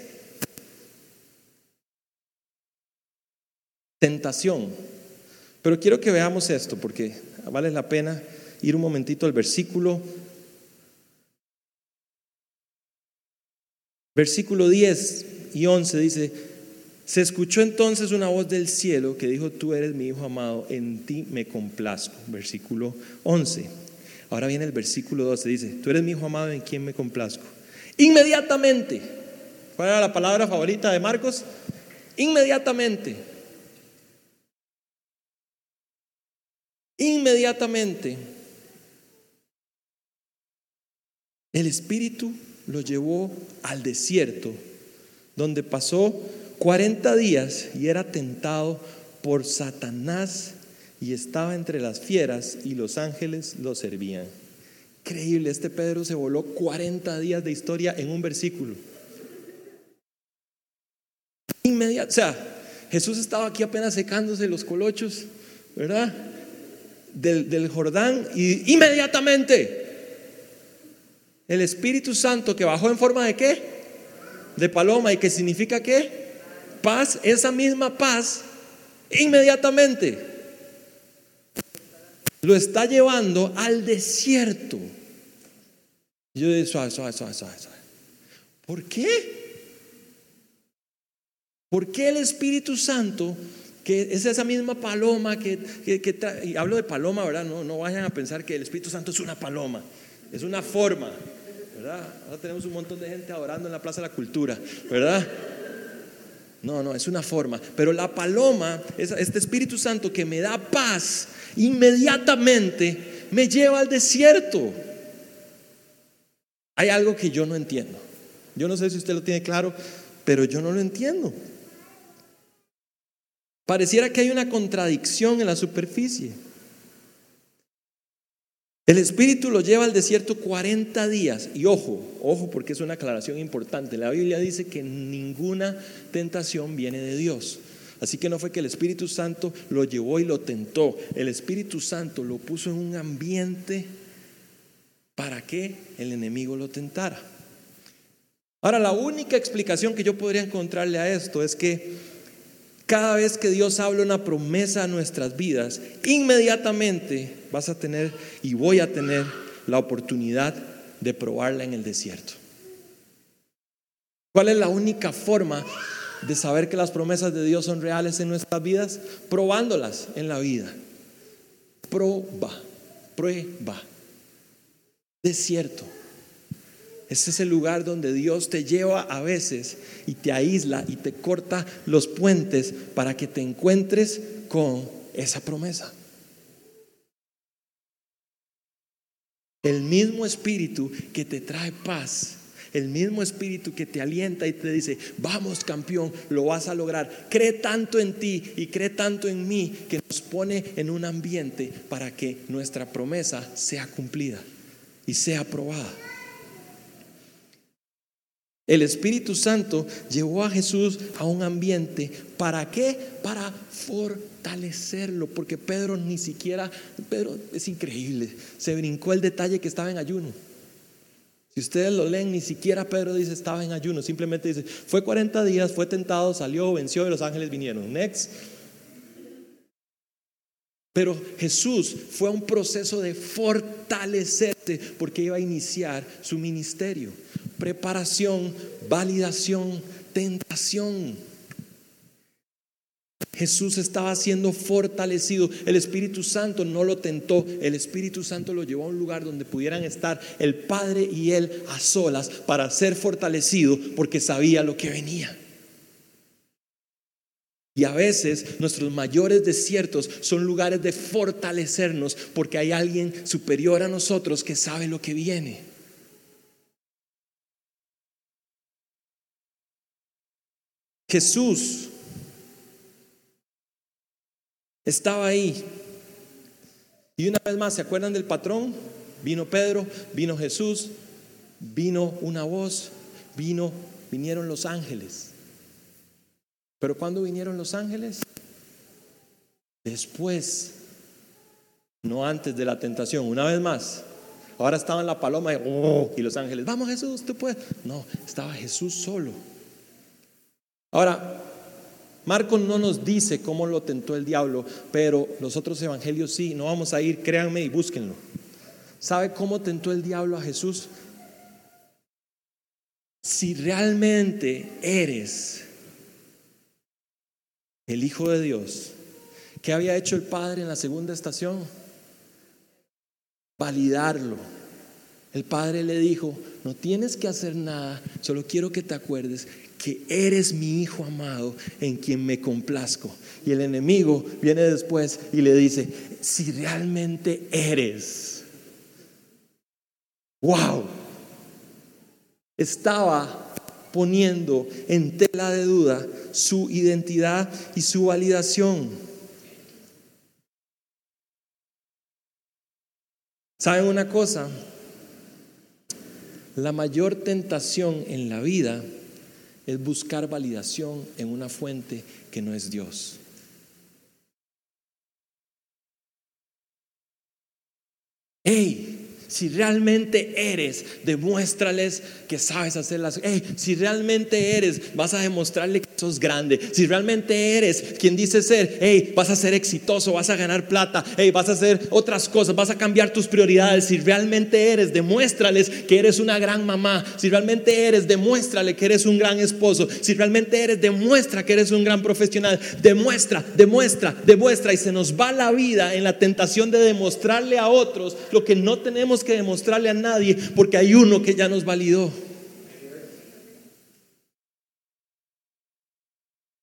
tentación. Pero quiero que veamos esto porque vale la pena ir un momentito al versículo. Versículo 10 y 11 dice, se escuchó entonces una voz del cielo que dijo, tú eres mi hijo amado, en ti me complazco. Versículo 11. Ahora viene el versículo 12, dice, tú eres mi hijo amado, en quien me complazco. Inmediatamente, ¿cuál era la palabra favorita de Marcos? Inmediatamente. Inmediatamente. El Espíritu lo llevó al desierto, donde pasó 40 días y era tentado por Satanás y estaba entre las fieras y los ángeles lo servían. Increíble, este Pedro se voló 40 días de historia en un versículo. Inmediato, o sea, Jesús estaba aquí apenas secándose los colochos, ¿verdad? Del, del Jordán y inmediatamente el Espíritu Santo que bajó en forma de qué? De paloma y que significa qué? Paz, esa misma paz, inmediatamente lo está llevando al desierto. Yo digo, suave, suave, suave, suave, ¿Por qué? ¿Por qué el Espíritu Santo, que es esa misma paloma que, y hablo de paloma, ¿verdad? No, no vayan a pensar que el Espíritu Santo es una paloma, es una forma, ¿verdad? Ahora tenemos un montón de gente adorando en la Plaza de la Cultura, ¿verdad? No, no, es una forma. Pero la paloma, este Espíritu Santo que me da paz, inmediatamente me lleva al desierto. Hay algo que yo no entiendo. Yo no sé si usted lo tiene claro, pero yo no lo entiendo. Pareciera que hay una contradicción en la superficie. El Espíritu lo lleva al desierto 40 días. Y ojo, ojo porque es una aclaración importante. La Biblia dice que ninguna tentación viene de Dios. Así que no fue que el Espíritu Santo lo llevó y lo tentó. El Espíritu Santo lo puso en un ambiente para que el enemigo lo tentara. Ahora, la única explicación que yo podría encontrarle a esto es que cada vez que Dios habla una promesa a nuestras vidas, inmediatamente vas a tener y voy a tener la oportunidad de probarla en el desierto. ¿Cuál es la única forma de saber que las promesas de Dios son reales en nuestras vidas? Probándolas en la vida. Proba, prueba. Desierto. Ese es el lugar donde Dios te lleva a veces y te aísla y te corta los puentes para que te encuentres con esa promesa. El mismo espíritu que te trae paz, El mismo espíritu que te alienta y te dice, vamos campeón, lo vas a lograr. Cree tanto en ti y cree tanto en mí que nos pone en un ambiente para que nuestra promesa sea cumplida y sea aprobada. El Espíritu Santo llevó a Jesús a un ambiente. ¿Para qué? Para fortalecerlo. Porque Pedro ni siquiera, Pedro es increíble, se brincó el detalle que estaba en ayuno. Si ustedes lo leen, ni siquiera Pedro dice estaba en ayuno, simplemente dice, fue 40 días, fue tentado, salió, venció y los ángeles vinieron. Next. Pero Jesús fue un proceso de fortalecerse porque iba a iniciar su ministerio preparación, validación, tentación. Jesús estaba siendo fortalecido. El Espíritu Santo no lo tentó. El Espíritu Santo lo llevó a un lugar donde pudieran estar el Padre y Él a solas para ser fortalecido porque sabía lo que venía. Y a veces nuestros mayores desiertos son lugares de fortalecernos porque hay alguien superior a nosotros que sabe lo que viene. Jesús estaba ahí. Y una vez más, ¿se acuerdan del patrón? Vino Pedro, vino Jesús, vino una voz, vino, vinieron los ángeles. Pero ¿cuándo vinieron los ángeles? Después, no antes de la tentación, una vez más. Ahora estaba en la paloma y, oh, y los ángeles, vamos Jesús, tú puedes. No, estaba Jesús solo. Ahora, Marcos no nos dice cómo lo tentó el diablo, pero los otros evangelios sí. No vamos a ir, créanme y búsquenlo. ¿Sabe cómo tentó el diablo a Jesús? Si realmente eres el Hijo de Dios, ¿qué había hecho el Padre en la segunda estación? Validarlo. El Padre le dijo, no tienes que hacer nada, solo quiero que te acuerdes que eres mi hijo amado en quien me complazco. Y el enemigo viene después y le dice, si realmente eres, wow, estaba poniendo en tela de duda su identidad y su validación. ¿Saben una cosa? La mayor tentación en la vida es buscar validación en una fuente que no es Dios. Hey, si realmente eres, demuéstrales que sabes hacer las cosas. si realmente eres, vas a demostrarle que sos grande. Si realmente eres quien dice ser, hey, vas a ser exitoso, vas a ganar plata, hey, vas a hacer otras cosas, vas a cambiar tus prioridades. Si realmente eres, demuéstrales que eres una gran mamá. Si realmente eres, demuéstrale que eres un gran esposo. Si realmente eres, demuestra que eres un gran profesional. Demuestra, demuestra, demuestra. Y se nos va la vida en la tentación de demostrarle a otros lo que no tenemos que demostrarle a nadie porque hay uno que ya nos validó.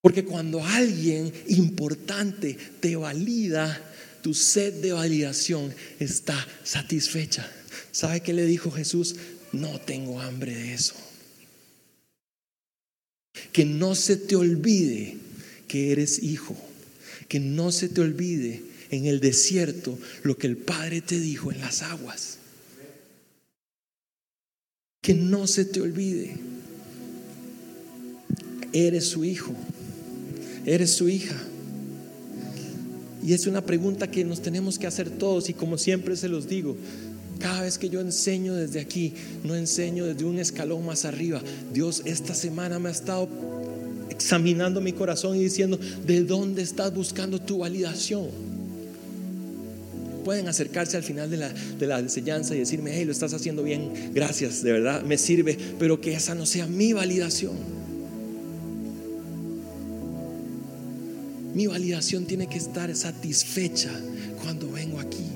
Porque cuando alguien importante te valida, tu sed de validación está satisfecha. ¿Sabe qué le dijo Jesús? No tengo hambre de eso. Que no se te olvide que eres hijo. Que no se te olvide en el desierto lo que el Padre te dijo en las aguas. Que no se te olvide. Eres su hijo. Eres su hija. Y es una pregunta que nos tenemos que hacer todos y como siempre se los digo, cada vez que yo enseño desde aquí, no enseño desde un escalón más arriba. Dios esta semana me ha estado examinando mi corazón y diciendo, ¿de dónde estás buscando tu validación? Pueden acercarse al final de la, de la enseñanza y decirme, hey, lo estás haciendo bien, gracias, de verdad, me sirve, pero que esa no sea mi validación. Mi validación tiene que estar satisfecha cuando vengo aquí.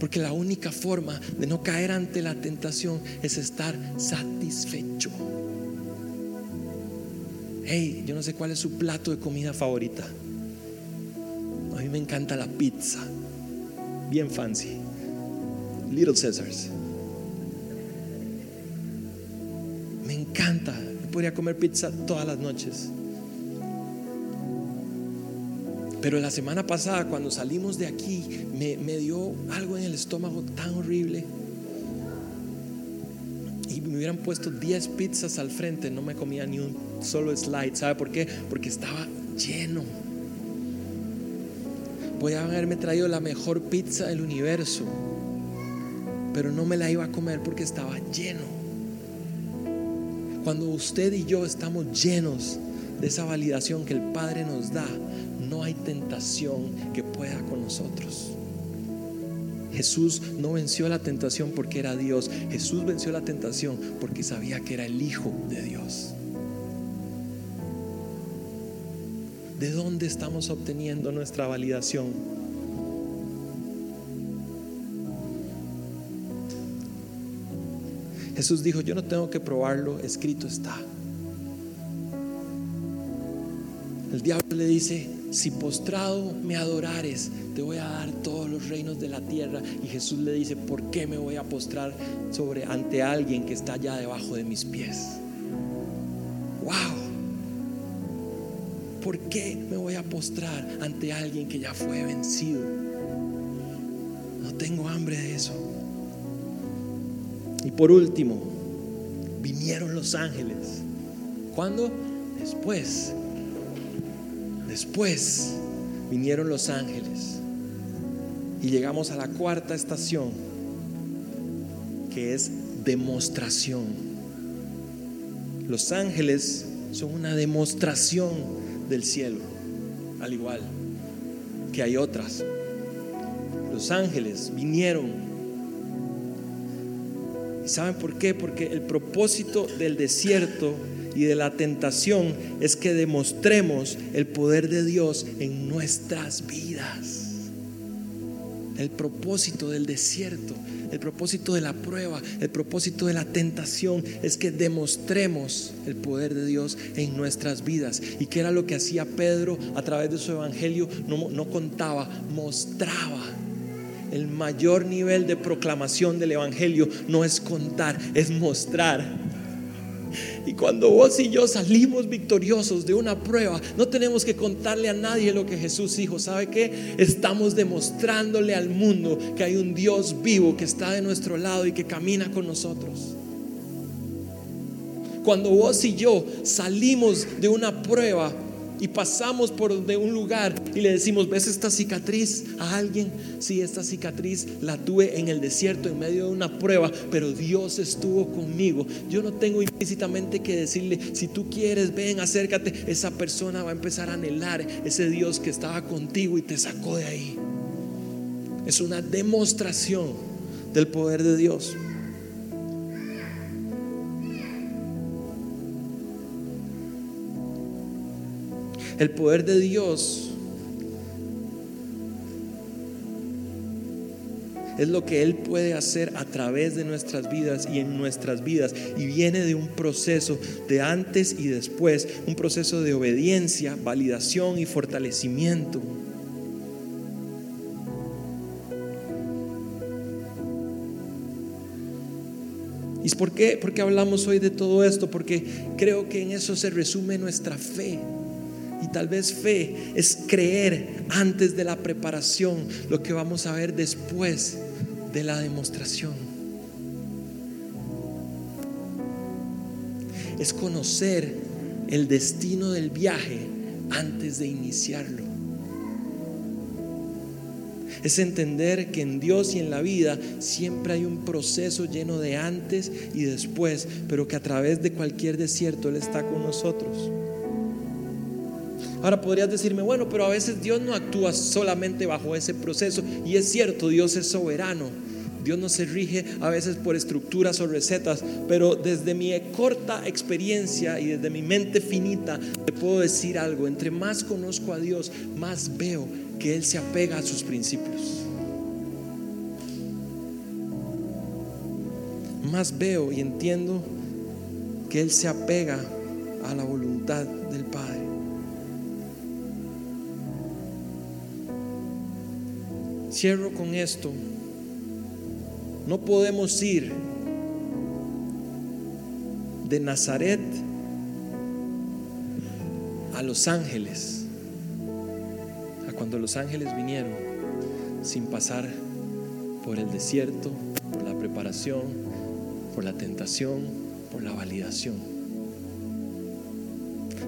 Porque la única forma de no caer ante la tentación es estar satisfecho. Hey, yo no sé cuál es su plato de comida favorita me encanta la pizza. Bien fancy. Little Caesars. Me encanta. Podría comer pizza todas las noches. Pero la semana pasada, cuando salimos de aquí, me, me dio algo en el estómago tan horrible. Y me hubieran puesto 10 pizzas al frente, no me comía ni un solo slide. ¿Sabe por qué? Porque estaba lleno Podía haberme traído la mejor pizza del universo, pero no me la iba a comer porque estaba lleno. Cuando usted y yo estamos llenos de esa validación que el Padre nos da, no hay tentación que pueda con nosotros. Jesús no venció la tentación porque era Dios. Jesús venció la tentación porque sabía que era el Hijo de Dios. ¿De dónde estamos obteniendo nuestra validación? Jesús dijo, yo no tengo que probarlo, escrito está. El diablo le dice, si postrado me adorares, te voy a dar todos los reinos de la tierra. Y Jesús le dice, ¿por qué me voy a postrar sobre ante alguien que está allá debajo de mis pies? ¿Por qué me voy a postrar ante alguien que ya fue vencido? No tengo hambre de eso. Y por último, vinieron los ángeles. ¿Cuándo? Después Después vinieron los ángeles y llegamos a la cuarta estación, que es demostración. Los ángeles son una demostración del cielo, al igual que hay otras. Los ángeles vinieron. ¿Y saben por qué? Porque el propósito del desierto y de la tentación es que demostremos el poder de Dios en nuestras vidas. El propósito del desierto, el propósito de la prueba, el propósito de la tentación es que demostremos el poder de Dios en nuestras vidas. ¿Y que era lo que hacía Pedro a través de su evangelio? No, no contaba, mostraba. El mayor nivel de proclamación del evangelio no es contar, es mostrar. Y cuando vos y yo salimos victoriosos de una prueba, no tenemos que contarle a nadie lo que Jesús dijo. ¿Sabe qué? Estamos demostrándole al mundo que hay un Dios vivo que está de nuestro lado y que camina con nosotros. Cuando vos y yo salimos de una prueba, y pasamos por de un lugar y le decimos, ¿ves esta cicatriz a alguien? Sí, esta cicatriz la tuve en el desierto en medio de una prueba, pero Dios estuvo conmigo. Yo no tengo implícitamente que decirle, si tú quieres, ven, acércate. Esa persona va a empezar a anhelar ese Dios que estaba contigo y te sacó de ahí. Es una demostración del poder de Dios. El poder de Dios es lo que Él puede hacer a través de nuestras vidas y en nuestras vidas. Y viene de un proceso de antes y después, un proceso de obediencia, validación y fortalecimiento. ¿Y por qué? Porque hablamos hoy de todo esto? Porque creo que en eso se resume nuestra fe. Y tal vez fe es creer antes de la preparación lo que vamos a ver después de la demostración. Es conocer el destino del viaje antes de iniciarlo. Es entender que en Dios y en la vida siempre hay un proceso lleno de antes y después, pero que a través de cualquier desierto Él está con nosotros. Ahora podrías decirme, bueno, pero a veces Dios no actúa solamente bajo ese proceso. Y es cierto, Dios es soberano. Dios no se rige a veces por estructuras o recetas, pero desde mi corta experiencia y desde mi mente finita, te puedo decir algo. Entre más conozco a Dios, más veo que Él se apega a sus principios. Más veo y entiendo que Él se apega a la voluntad del Padre. Cierro con esto. No podemos ir de Nazaret a Los Ángeles, a cuando los ángeles vinieron sin pasar por el desierto, por la preparación, por la tentación, por la validación.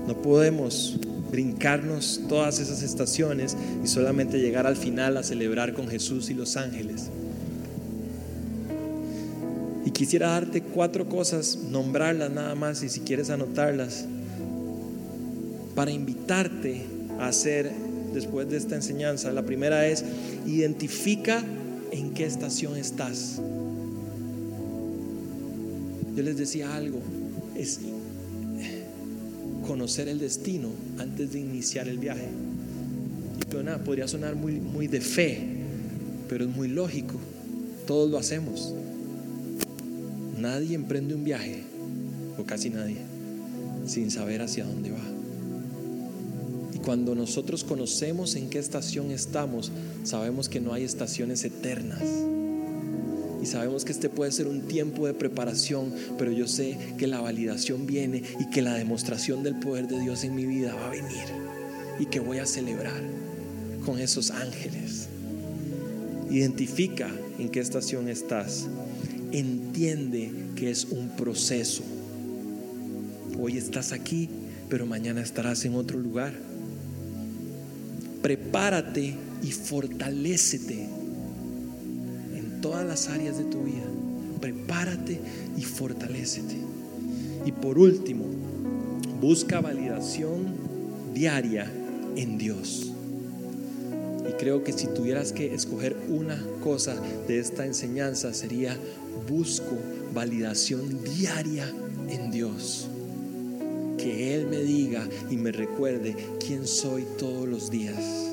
No podemos brincarnos todas esas estaciones y solamente llegar al final a celebrar con Jesús y los ángeles. Y quisiera darte cuatro cosas, nombrarlas nada más y si quieres anotarlas, para invitarte a hacer después de esta enseñanza. La primera es, identifica en qué estación estás. Yo les decía algo, es conocer el destino antes de iniciar el viaje. Y podría sonar muy, muy de fe, pero es muy lógico. Todos lo hacemos. Nadie emprende un viaje, o casi nadie, sin saber hacia dónde va. Y cuando nosotros conocemos en qué estación estamos, sabemos que no hay estaciones eternas. Y sabemos que este puede ser un tiempo de preparación, pero yo sé que la validación viene y que la demostración del poder de Dios en mi vida va a venir y que voy a celebrar con esos ángeles. Identifica en qué estación estás. Entiende que es un proceso. Hoy estás aquí, pero mañana estarás en otro lugar. Prepárate y fortalécete todas las áreas de tu vida. Prepárate y fortalécete. Y por último, busca validación diaria en Dios. Y creo que si tuvieras que escoger una cosa de esta enseñanza sería busco validación diaria en Dios. Que Él me diga y me recuerde quién soy todos los días.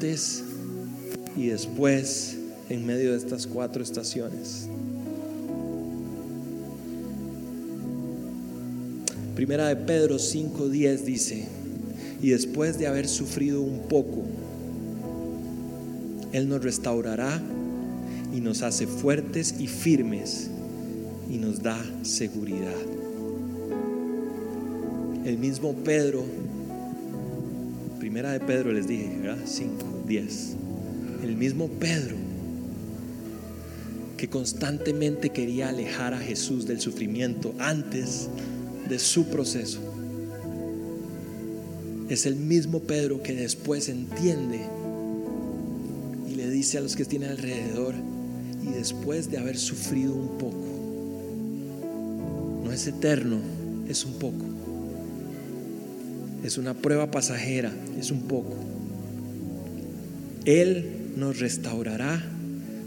Antes y después en medio de estas cuatro estaciones. Primera de Pedro 5:10 dice, y después de haber sufrido un poco, Él nos restaurará y nos hace fuertes y firmes y nos da seguridad. El mismo Pedro Primera de Pedro les dije, ¿verdad? 5, 10. El mismo Pedro que constantemente quería alejar a Jesús del sufrimiento antes de su proceso. Es el mismo Pedro que después entiende y le dice a los que tienen alrededor, y después de haber sufrido un poco, no es eterno, es un poco es una prueba pasajera, es un poco. Él nos restaurará,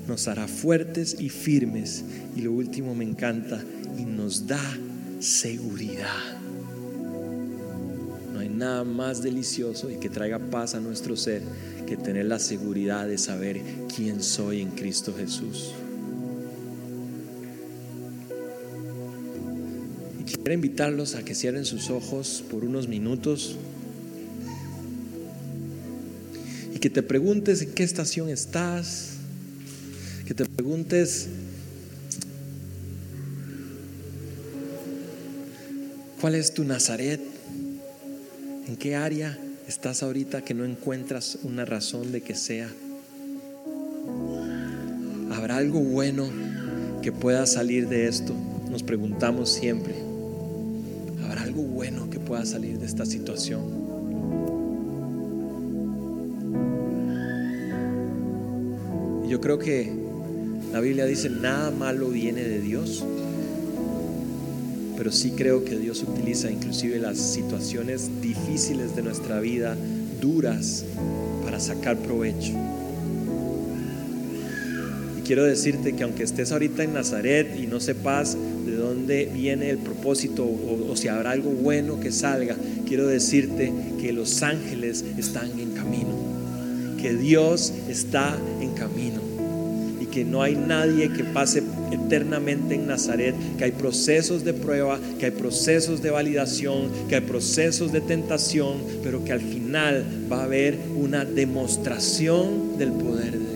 nos hará fuertes y firmes. Y lo último me encanta, y nos da seguridad. No hay nada más delicioso y que traiga paz a nuestro ser que tener la seguridad de saber quién soy en Cristo Jesús. Quiero invitarlos a que cierren sus ojos por unos minutos y que te preguntes en qué estación estás, que te preguntes cuál es tu Nazaret, en qué área estás ahorita que no encuentras una razón de que sea. ¿Habrá algo bueno que pueda salir de esto? Nos preguntamos siempre pueda salir de esta situación. yo creo que la Biblia dice, nada malo viene de Dios, pero sí creo que Dios utiliza inclusive las situaciones difíciles de nuestra vida, duras, para sacar provecho quiero decirte que aunque estés ahorita en Nazaret y no sepas dónde viene el propósito o, si habrá algo bueno que salga, quiero decirte que los ángeles están en camino, que Dios está en camino y que no hay nadie que pase eternamente en Nazaret, que hay procesos de prueba, que hay procesos de validación, que hay procesos de tentación, pero que al final va a haber una demostración del poder de Dios.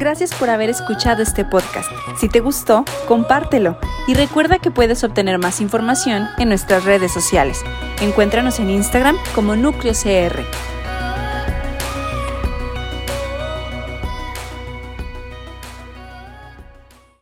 Gracias por haber escuchado este podcast. Si te gustó, compártelo y recuerda que puedes obtener más información en nuestras redes sociales. Encuéntranos en Instagram como Núcleo CR.